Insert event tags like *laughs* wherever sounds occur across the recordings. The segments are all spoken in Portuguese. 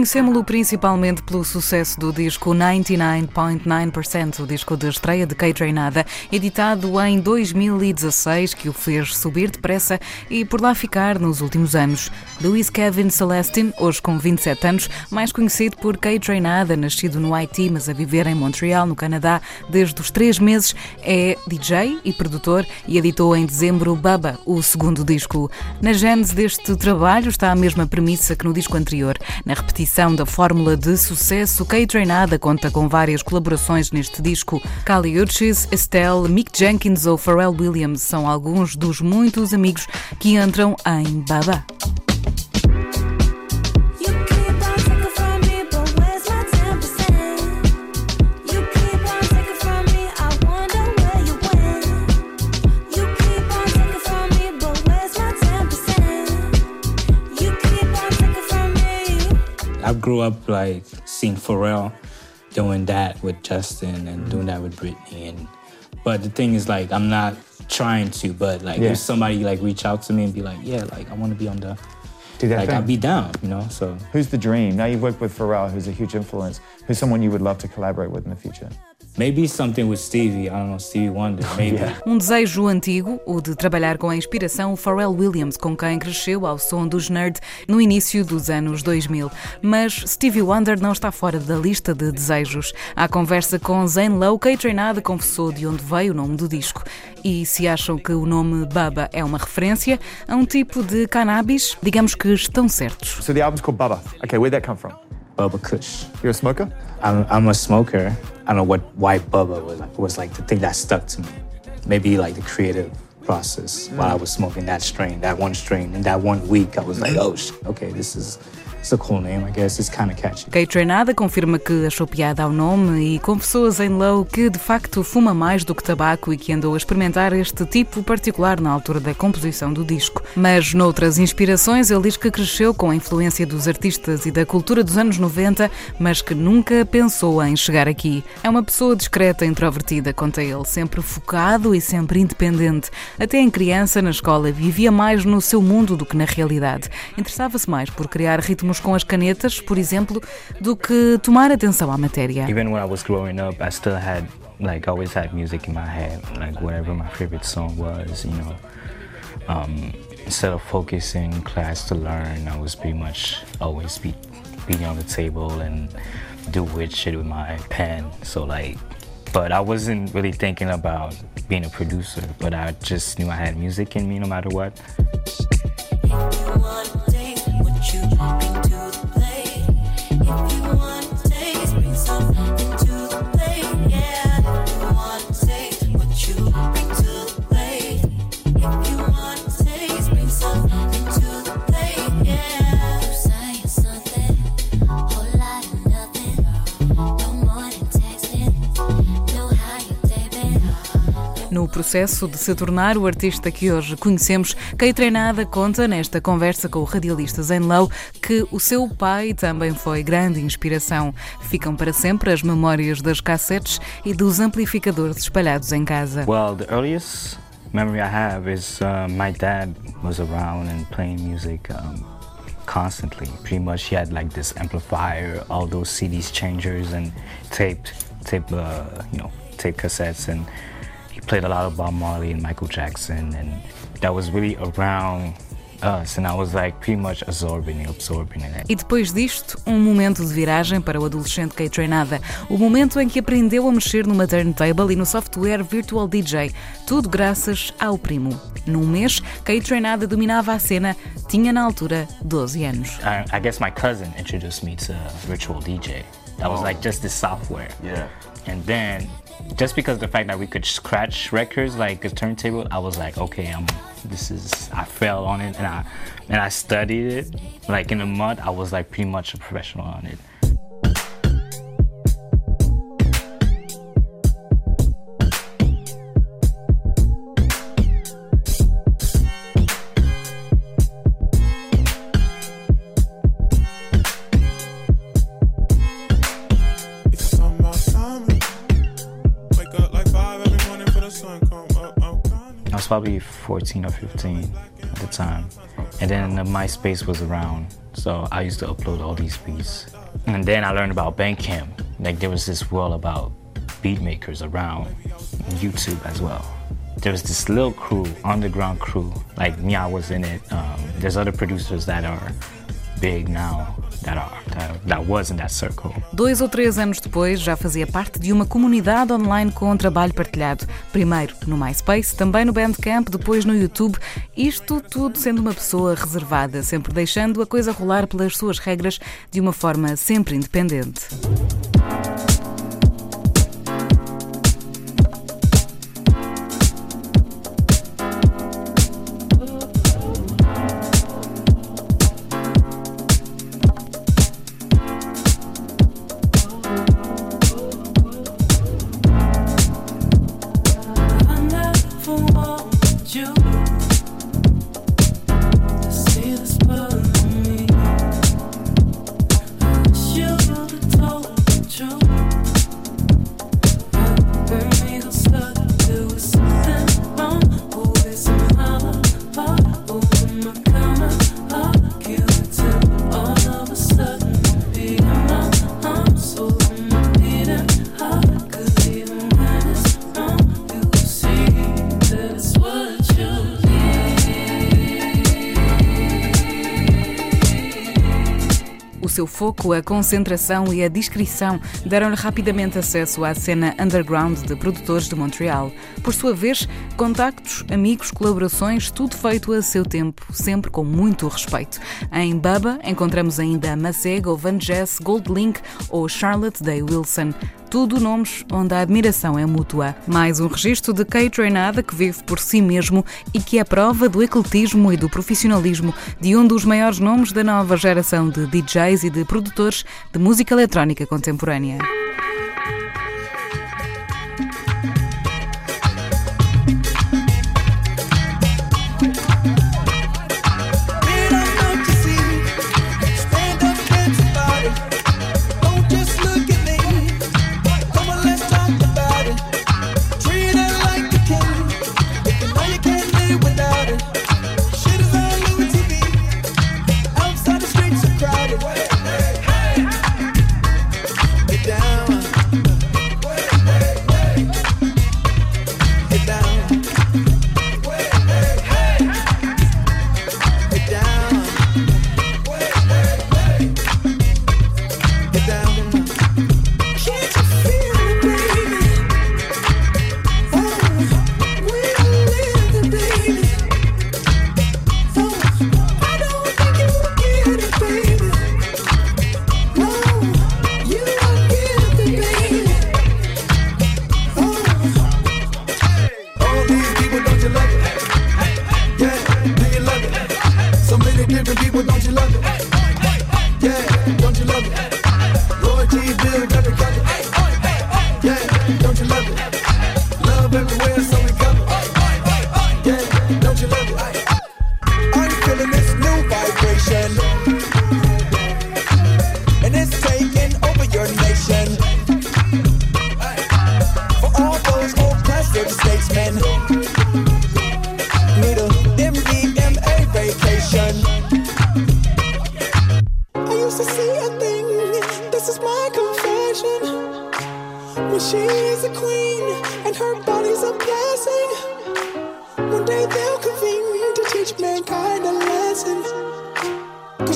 Conhecemos-lo principalmente pelo sucesso do disco 99.9%, o disco de estreia de Kate Reinada, editado em 2016, que o fez subir depressa e por lá ficar nos últimos anos. Louis Kevin Celestin, hoje com 27 anos, mais conhecido por Kate Reinada, nascido no Haiti, mas a viver em Montreal, no Canadá, desde os três meses, é DJ e produtor e editou em dezembro Baba, o segundo disco. Na gênese deste trabalho está a mesma premissa que no disco anterior. Na repetição da fórmula de sucesso, Kate Treinada conta com várias colaborações neste disco. Kali Uchis, Estelle, Mick Jenkins ou Pharrell Williams são alguns dos muitos amigos que entram em Baba. I grew up like seeing Pharrell doing that with Justin and mm-hmm. doing that with Britney and but the thing is like I'm not trying to, but like yeah. if somebody like reach out to me and be like, yeah, like I want to be on the do that like thing. I'd be down, you know. So who's the dream? Now you've worked with Pharrell, who's a huge influence. Who's someone you would love to collaborate with in the future? Maybe something with Stevie, I don't know, Stevie Wonder, maybe. *laughs* yeah. Um desejo antigo, o de trabalhar com a inspiração Pharrell Williams, com quem cresceu ao som dos Nerd no início dos anos 2000. Mas Stevie Wonder não está fora da lista de desejos. À conversa com Zane Lowe, Kate Treinada confessou de onde veio o nome do disco. E se acham que o nome Baba é uma referência a um tipo de cannabis, digamos que estão certos. So the album's called Baba. Okay, where'd that come from? Bubba Kush. You're a smoker? I'm, I'm a smoker. I don't know what white Bubba was like, was like the thing that stuck to me. Maybe like the creative process mm. while I was smoking that strain, that one strain, in that one week, I was like, oh, okay, this is It's a cool name, I guess. It's kind of catchy. Kate Treinada confirma que achou piada ao nome e confessou a Zane Lowe que de facto fuma mais do que tabaco e que andou a experimentar este tipo particular na altura da composição do disco. Mas noutras inspirações, ele diz que cresceu com a influência dos artistas e da cultura dos anos 90, mas que nunca pensou em chegar aqui. É uma pessoa discreta e introvertida, conta ele, sempre focado e sempre independente. Até em criança, na escola, vivia mais no seu mundo do que na realidade. Interessava-se mais por criar ritmos com as canetas, por exemplo, do que tomar atenção à matéria. Even when I was growing up, I still had like always had music in my head, like whatever my favorite song was, you know. Um, instead of focusing class to learn, I was pretty much always be beating on the table and do weird shit with my pen. So like, but I wasn't really thinking about being a producer, but I just knew I had music in me no matter what. you. bring to No processo de se tornar o artista que hoje conhecemos, Kay Treinada conta nesta conversa com o radialista Zen Low que o seu pai também foi grande inspiração. Ficam para sempre as memórias das cassetes e dos amplificadores espalhados em casa. Well, the earliest memory I have is uh, my dad was around and playing music. Um, constantly. Pretty much, he had like this amplifier, all those CDs changers, and taped, tape, uh, you know, tape cassettes, and he played a lot of Bob Marley and Michael Jackson, and that was really around us, and I was like pretty much absorbing, absorbing it. E depois disto, um momento de viragem para o adolescente Kate Treinada, o momento em que aprendeu a mexer numa turntable e no software Virtual DJ, tudo graças ao primo. Num mês, Kate Treinada dominava a cena, tinha na altura 12 anos. I, I guess my cousin introduced me to Virtual DJ. That was like just the software. Yeah. And then just because the fact that we could scratch records like a turntable, I was like, okay, I'm. This is. I fell on it and I and I studied it. Like in a month, I was like pretty much a professional on it. Probably 14 or 15 at the time. And then the MySpace was around. So I used to upload all these beats. And then I learned about Bandcamp. Like there was this world about beat makers around YouTube as well. There was this little crew, underground crew. Like me, I was in it. Um, there's other producers that are big now that, are, Dois ou três anos depois, já fazia parte de uma comunidade online com trabalho partilhado. Primeiro no MySpace, também no Bandcamp, depois no YouTube. Isto tudo sendo uma pessoa reservada, sempre deixando a coisa rolar pelas suas regras de uma forma sempre independente. Seu foco, a concentração e a discrição deram-lhe rapidamente acesso à cena underground de produtores de Montreal. Por sua vez, contactos, amigos, colaborações, tudo feito a seu tempo, sempre com muito respeito. Em Bubba encontramos ainda Masego, Van Jess, Goldlink ou Charlotte Day Wilson. Tudo nomes onde a admiração é mútua. Mais um registro de Kate Treinada que vive por si mesmo e que é prova do ecletismo e do profissionalismo de um dos maiores nomes da nova geração de DJs e de produtores de música eletrónica contemporânea.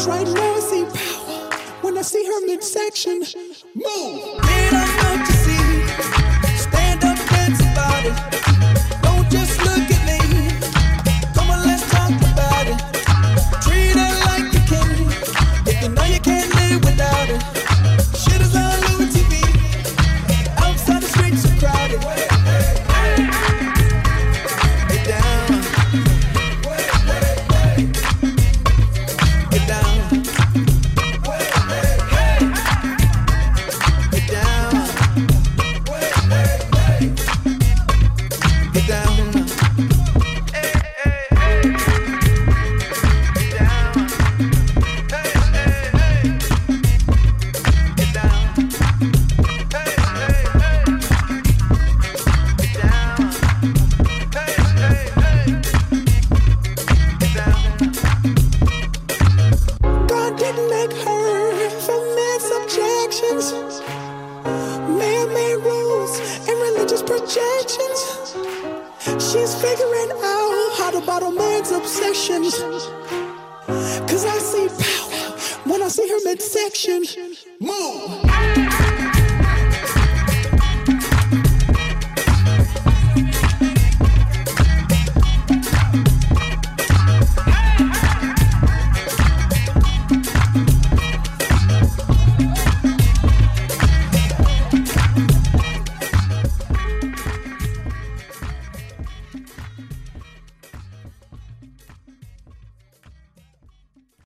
right now I see power when I see her midsection move. Bottle man's obsessions. Cause I see power when I see her midsection. Move!